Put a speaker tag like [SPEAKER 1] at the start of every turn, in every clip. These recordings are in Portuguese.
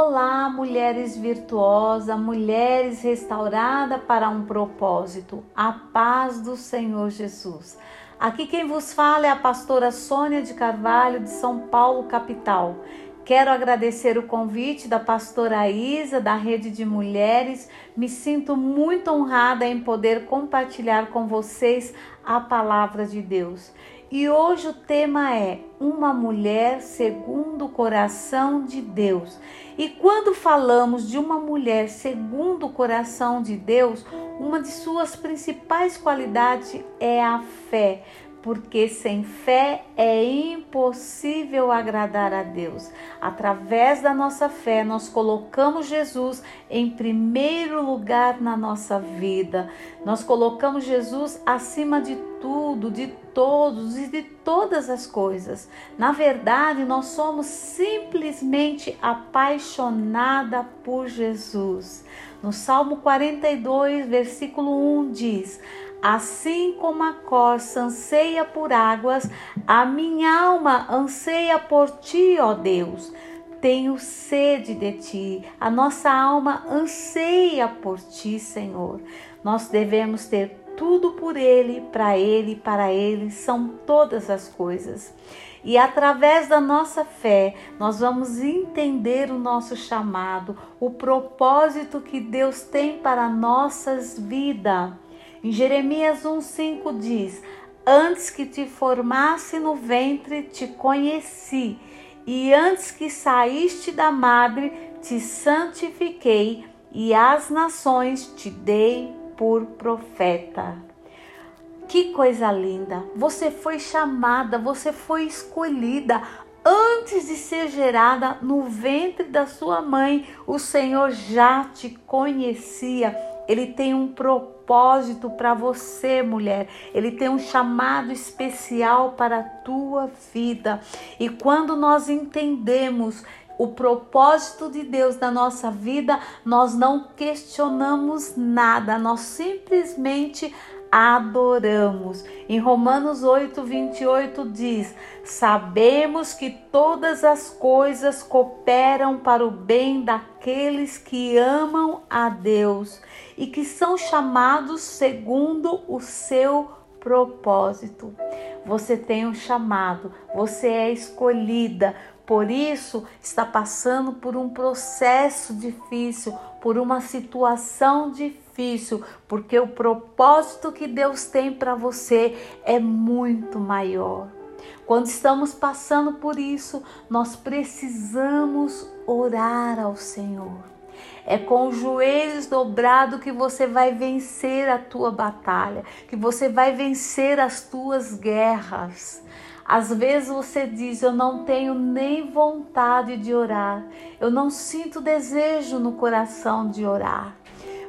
[SPEAKER 1] Olá, mulheres virtuosas, mulheres restauradas para um propósito. A paz do Senhor Jesus. Aqui quem vos fala é a pastora Sônia de Carvalho, de São Paulo, capital. Quero agradecer o convite da pastora Isa, da Rede de Mulheres. Me sinto muito honrada em poder compartilhar com vocês a palavra de Deus. E hoje o tema é Uma mulher segundo o coração de Deus. E quando falamos de uma mulher segundo o coração de Deus, uma de suas principais qualidades é a fé porque sem fé é impossível agradar a Deus. Através da nossa fé, nós colocamos Jesus em primeiro lugar na nossa vida. Nós colocamos Jesus acima de tudo, de todos e de todas as coisas. Na verdade, nós somos simplesmente apaixonada por Jesus. No Salmo 42, versículo 1 diz: Assim como a corça anseia por águas, a minha alma anseia por ti, ó Deus. Tenho sede de ti, a nossa alma anseia por ti, Senhor. Nós devemos ter tudo por Ele, para Ele, para Ele, são todas as coisas. E através da nossa fé, nós vamos entender o nosso chamado, o propósito que Deus tem para nossas vidas. Em Jeremias 1,5 diz: Antes que te formasse no ventre, te conheci, e antes que saíste da madre, te santifiquei, e as nações te dei por profeta. Que coisa linda! Você foi chamada, você foi escolhida antes de ser gerada no ventre da sua mãe. O Senhor já te conhecia. Ele tem um propósito para você, mulher. Ele tem um chamado especial para a tua vida. E quando nós entendemos o propósito de Deus na nossa vida, nós não questionamos nada, nós simplesmente adoramos. Em Romanos 8, 28 diz: Sabemos que todas as coisas cooperam para o bem daqueles que amam a Deus e que são chamados segundo o seu propósito. Você tem um chamado, você é escolhida, por isso está passando por um processo difícil, por uma situação difícil, porque o propósito que Deus tem para você é muito maior. Quando estamos passando por isso, nós precisamos orar ao Senhor. É com os joelhos dobrados que você vai vencer a tua batalha, que você vai vencer as tuas guerras. Às vezes você diz: Eu não tenho nem vontade de orar, eu não sinto desejo no coração de orar.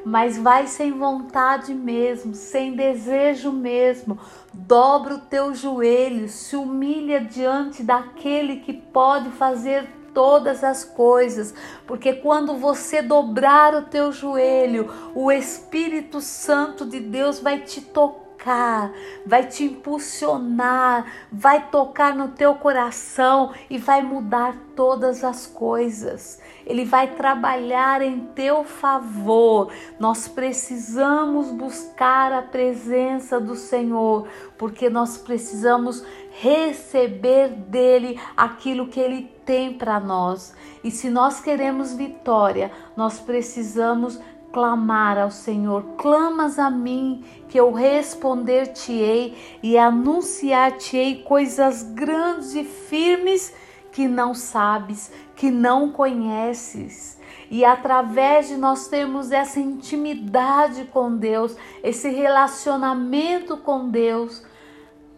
[SPEAKER 1] Mas vai sem vontade mesmo, sem desejo mesmo. Dobra o teu joelho, se humilha diante daquele que pode fazer todas as coisas, porque quando você dobrar o teu joelho, o Espírito Santo de Deus vai te tocar tocar, vai te impulsionar, vai tocar no teu coração e vai mudar todas as coisas. Ele vai trabalhar em teu favor. Nós precisamos buscar a presença do Senhor, porque nós precisamos receber dele aquilo que ele tem para nós. E se nós queremos vitória, nós precisamos clamar ao Senhor, clamas a mim, que eu responder-te-ei e anunciar-te-ei coisas grandes e firmes que não sabes, que não conheces. E através de nós termos essa intimidade com Deus, esse relacionamento com Deus,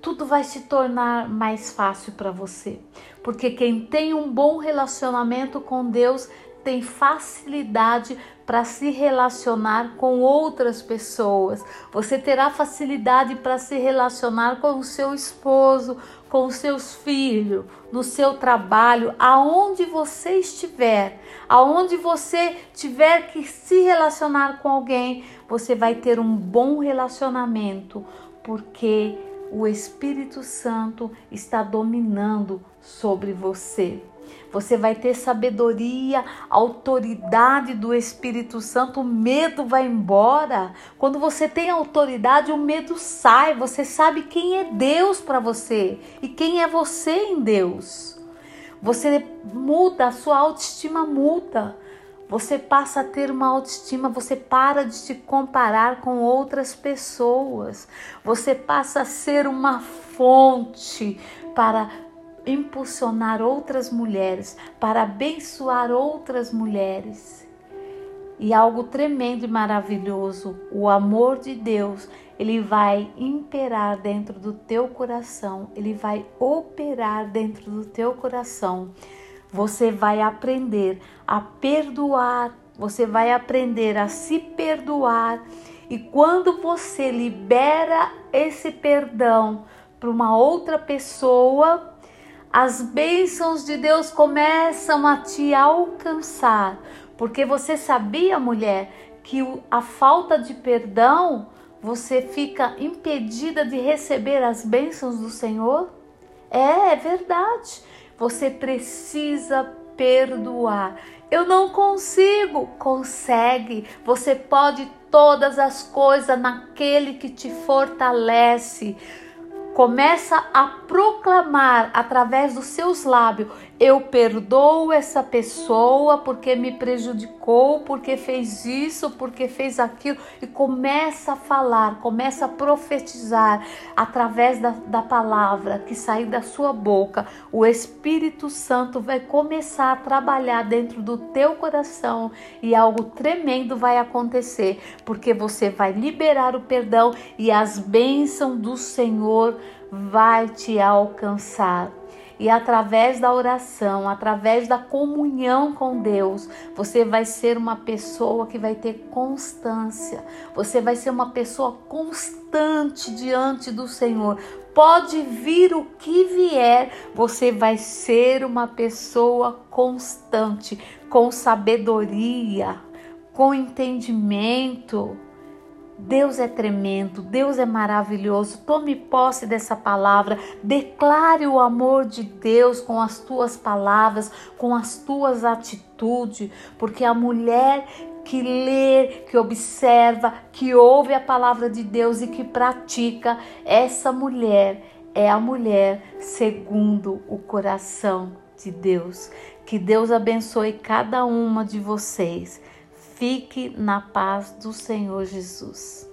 [SPEAKER 1] tudo vai se tornar mais fácil para você. Porque quem tem um bom relacionamento com Deus tem facilidade para se relacionar com outras pessoas. Você terá facilidade para se relacionar com o seu esposo, com os seus filhos, no seu trabalho, aonde você estiver, aonde você tiver que se relacionar com alguém, você vai ter um bom relacionamento, porque o Espírito Santo está dominando sobre você. Você vai ter sabedoria, autoridade do Espírito Santo, o medo vai embora. Quando você tem autoridade, o medo sai. Você sabe quem é Deus para você e quem é você em Deus. Você muda, a sua autoestima muda. Você passa a ter uma autoestima, você para de se comparar com outras pessoas. Você passa a ser uma fonte para impulsionar outras mulheres, para abençoar outras mulheres. E algo tremendo e maravilhoso, o amor de Deus, ele vai imperar dentro do teu coração, ele vai operar dentro do teu coração você vai aprender a perdoar, você vai aprender a se perdoar. E quando você libera esse perdão para uma outra pessoa, as bênçãos de Deus começam a te alcançar. Porque você sabia, mulher, que a falta de perdão você fica impedida de receber as bênçãos do Senhor? É, é verdade. Você precisa perdoar. Eu não consigo. Consegue. Você pode todas as coisas naquele que te fortalece. Começa a proclamar através dos seus lábios: eu perdoo essa pessoa porque me prejudicou, porque fez isso, porque fez aquilo, e começa a falar, começa a profetizar através da, da palavra que sair da sua boca. O Espírito Santo vai começar a trabalhar dentro do teu coração e algo tremendo vai acontecer, porque você vai liberar o perdão e as bênçãos do Senhor vai te alcançar. E através da oração, através da comunhão com Deus, você vai ser uma pessoa que vai ter constância. Você vai ser uma pessoa constante diante do Senhor. Pode vir o que vier, você vai ser uma pessoa constante, com sabedoria, com entendimento Deus é tremendo, Deus é maravilhoso. Tome posse dessa palavra, declare o amor de Deus com as tuas palavras, com as tuas atitudes, porque a mulher que lê, que observa, que ouve a palavra de Deus e que pratica, essa mulher é a mulher segundo o coração de Deus. Que Deus abençoe cada uma de vocês. Fique na paz do Senhor Jesus.